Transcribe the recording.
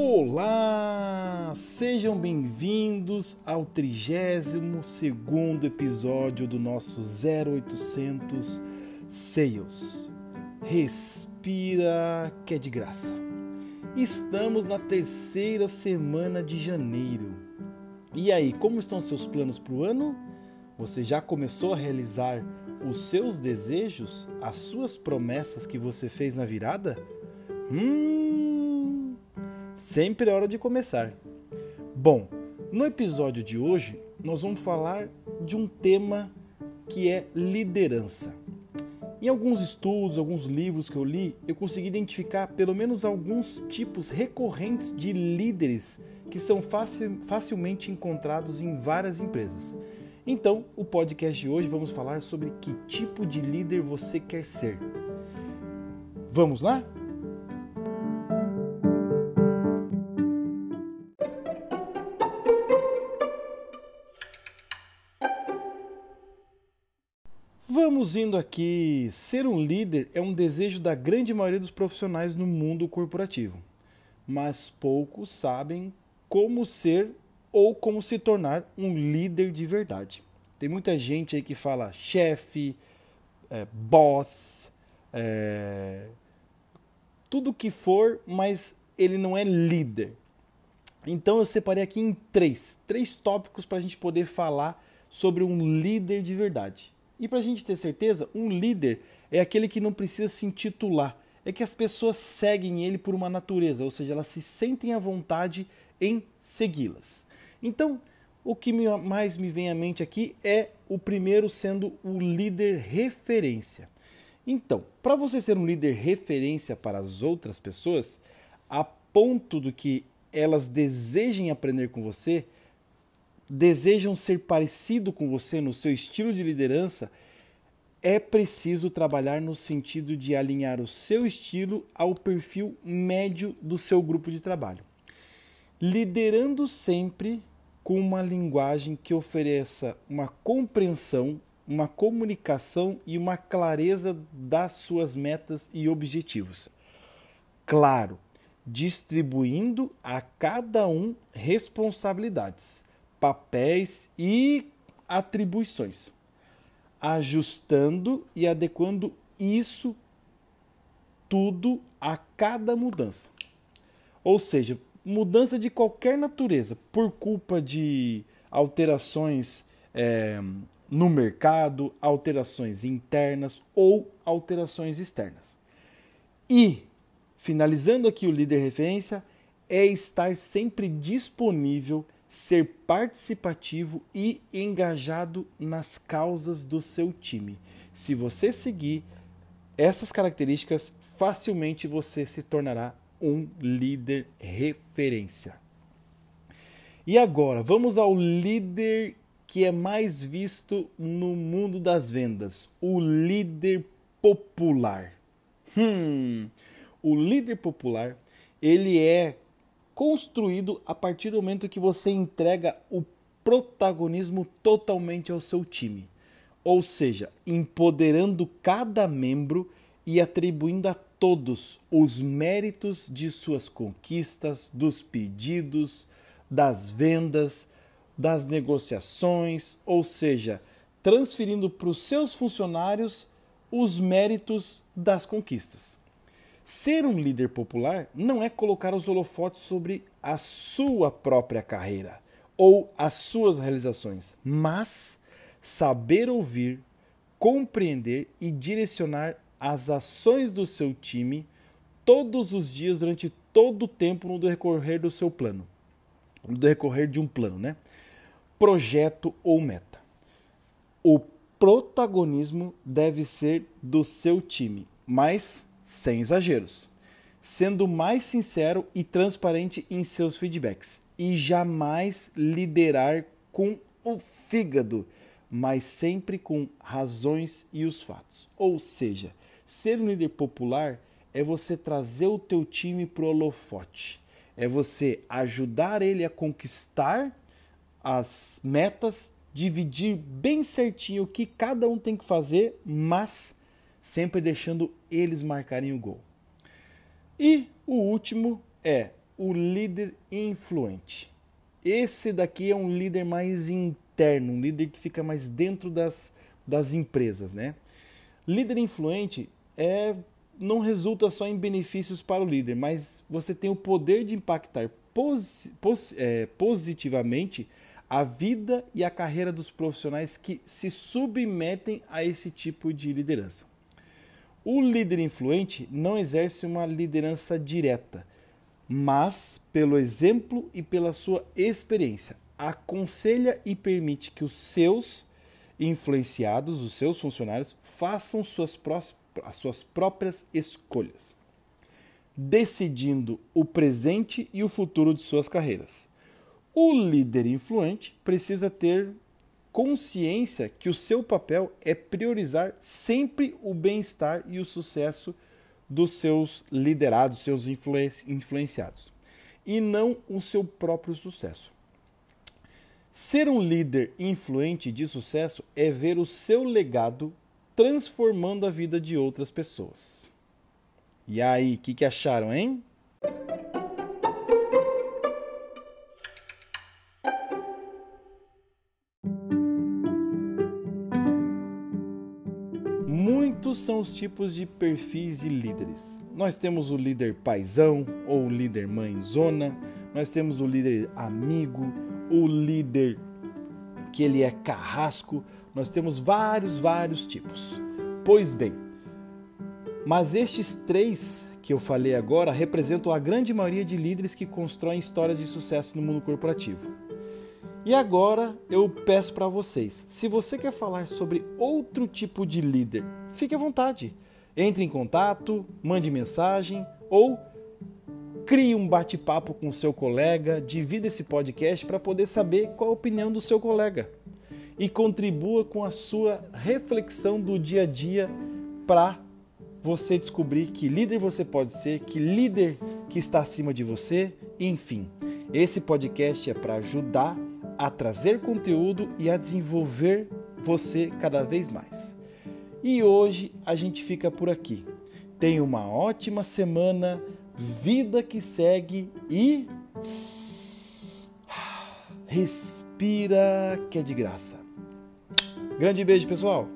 Olá! Sejam bem-vindos ao 32º episódio do nosso 0800 Sales. Respira que é de graça. Estamos na terceira semana de janeiro. E aí, como estão seus planos para o ano? Você já começou a realizar os seus desejos, as suas promessas que você fez na virada? Hum, sempre é hora de começar. Bom, no episódio de hoje nós vamos falar de um tema que é liderança. Em alguns estudos, alguns livros que eu li, eu consegui identificar pelo menos alguns tipos recorrentes de líderes que são facil, facilmente encontrados em várias empresas. Então, o podcast de hoje vamos falar sobre que tipo de líder você quer ser. Vamos lá? Vamos indo aqui. Ser um líder é um desejo da grande maioria dos profissionais no mundo corporativo, mas poucos sabem como ser ou como se tornar um líder de verdade. Tem muita gente aí que fala chefe, é, boss, é, tudo que for, mas ele não é líder. Então eu separei aqui em três, três tópicos para a gente poder falar sobre um líder de verdade. E para a gente ter certeza, um líder é aquele que não precisa se intitular, é que as pessoas seguem ele por uma natureza, ou seja, elas se sentem à vontade em segui-las. Então, o que mais me vem à mente aqui é o primeiro sendo o líder referência. Então, para você ser um líder referência para as outras pessoas, a ponto do que elas desejem aprender com você, desejam ser parecido com você no seu estilo de liderança, é preciso trabalhar no sentido de alinhar o seu estilo ao perfil médio do seu grupo de trabalho liderando sempre com uma linguagem que ofereça uma compreensão, uma comunicação e uma clareza das suas metas e objetivos. Claro, distribuindo a cada um responsabilidades, papéis e atribuições, ajustando e adequando isso tudo a cada mudança. Ou seja, mudança de qualquer natureza por culpa de alterações é, no mercado, alterações internas ou alterações externas. E, finalizando aqui o líder referência, é estar sempre disponível, ser participativo e engajado nas causas do seu time. Se você seguir essas características, facilmente você se tornará um líder referência. E agora, vamos ao líder que é mais visto no mundo das vendas, o líder popular. Hum, o líder popular, ele é construído a partir do momento que você entrega o protagonismo totalmente ao seu time. Ou seja, empoderando cada membro e atribuindo a todos os méritos de suas conquistas, dos pedidos, das vendas, das negociações, ou seja, transferindo para os seus funcionários os méritos das conquistas. Ser um líder popular não é colocar os holofotes sobre a sua própria carreira ou as suas realizações, mas saber ouvir, compreender e direcionar as ações do seu time todos os dias, durante todo o tempo no decorrer do seu plano. No decorrer de um plano, né? Projeto ou meta. O protagonismo deve ser do seu time, mas sem exageros. Sendo mais sincero e transparente em seus feedbacks. E jamais liderar com o fígado, mas sempre com razões e os fatos. Ou seja, Ser um líder popular é você trazer o teu time para o holofote. É você ajudar ele a conquistar as metas, dividir bem certinho o que cada um tem que fazer, mas sempre deixando eles marcarem o gol. E o último é o líder influente. Esse daqui é um líder mais interno, um líder que fica mais dentro das, das empresas, né? Líder influente é não resulta só em benefícios para o líder, mas você tem o poder de impactar pos, é, positivamente a vida e a carreira dos profissionais que se submetem a esse tipo de liderança. O líder influente não exerce uma liderança direta, mas, pelo exemplo e pela sua experiência, aconselha e permite que os seus influenciados, os seus funcionários, façam suas, as suas próprias escolhas, decidindo o presente e o futuro de suas carreiras. O líder influente precisa ter consciência que o seu papel é priorizar sempre o bem-estar e o sucesso dos seus liderados, seus influenciados, e não o seu próprio sucesso. Ser um líder influente de sucesso é ver o seu legado transformando a vida de outras pessoas. E aí, o que, que acharam, hein? Muitos são os tipos de perfis de líderes. Nós temos o líder paisão ou líder mãezona, nós temos o líder amigo, o líder que ele é carrasco, nós temos vários, vários tipos. Pois bem, mas estes três que eu falei agora representam a grande maioria de líderes que constroem histórias de sucesso no mundo corporativo. E agora eu peço para vocês, se você quer falar sobre outro tipo de líder, fique à vontade. Entre em contato, mande mensagem ou crie um bate-papo com o seu colega, divida esse podcast para poder saber qual a opinião do seu colega e contribua com a sua reflexão do dia a dia para você descobrir que líder você pode ser, que líder que está acima de você, enfim. Esse podcast é para ajudar a trazer conteúdo e a desenvolver você cada vez mais. E hoje a gente fica por aqui. Tenha uma ótima semana, vida que segue e respira que é de graça. Grande beijo, pessoal!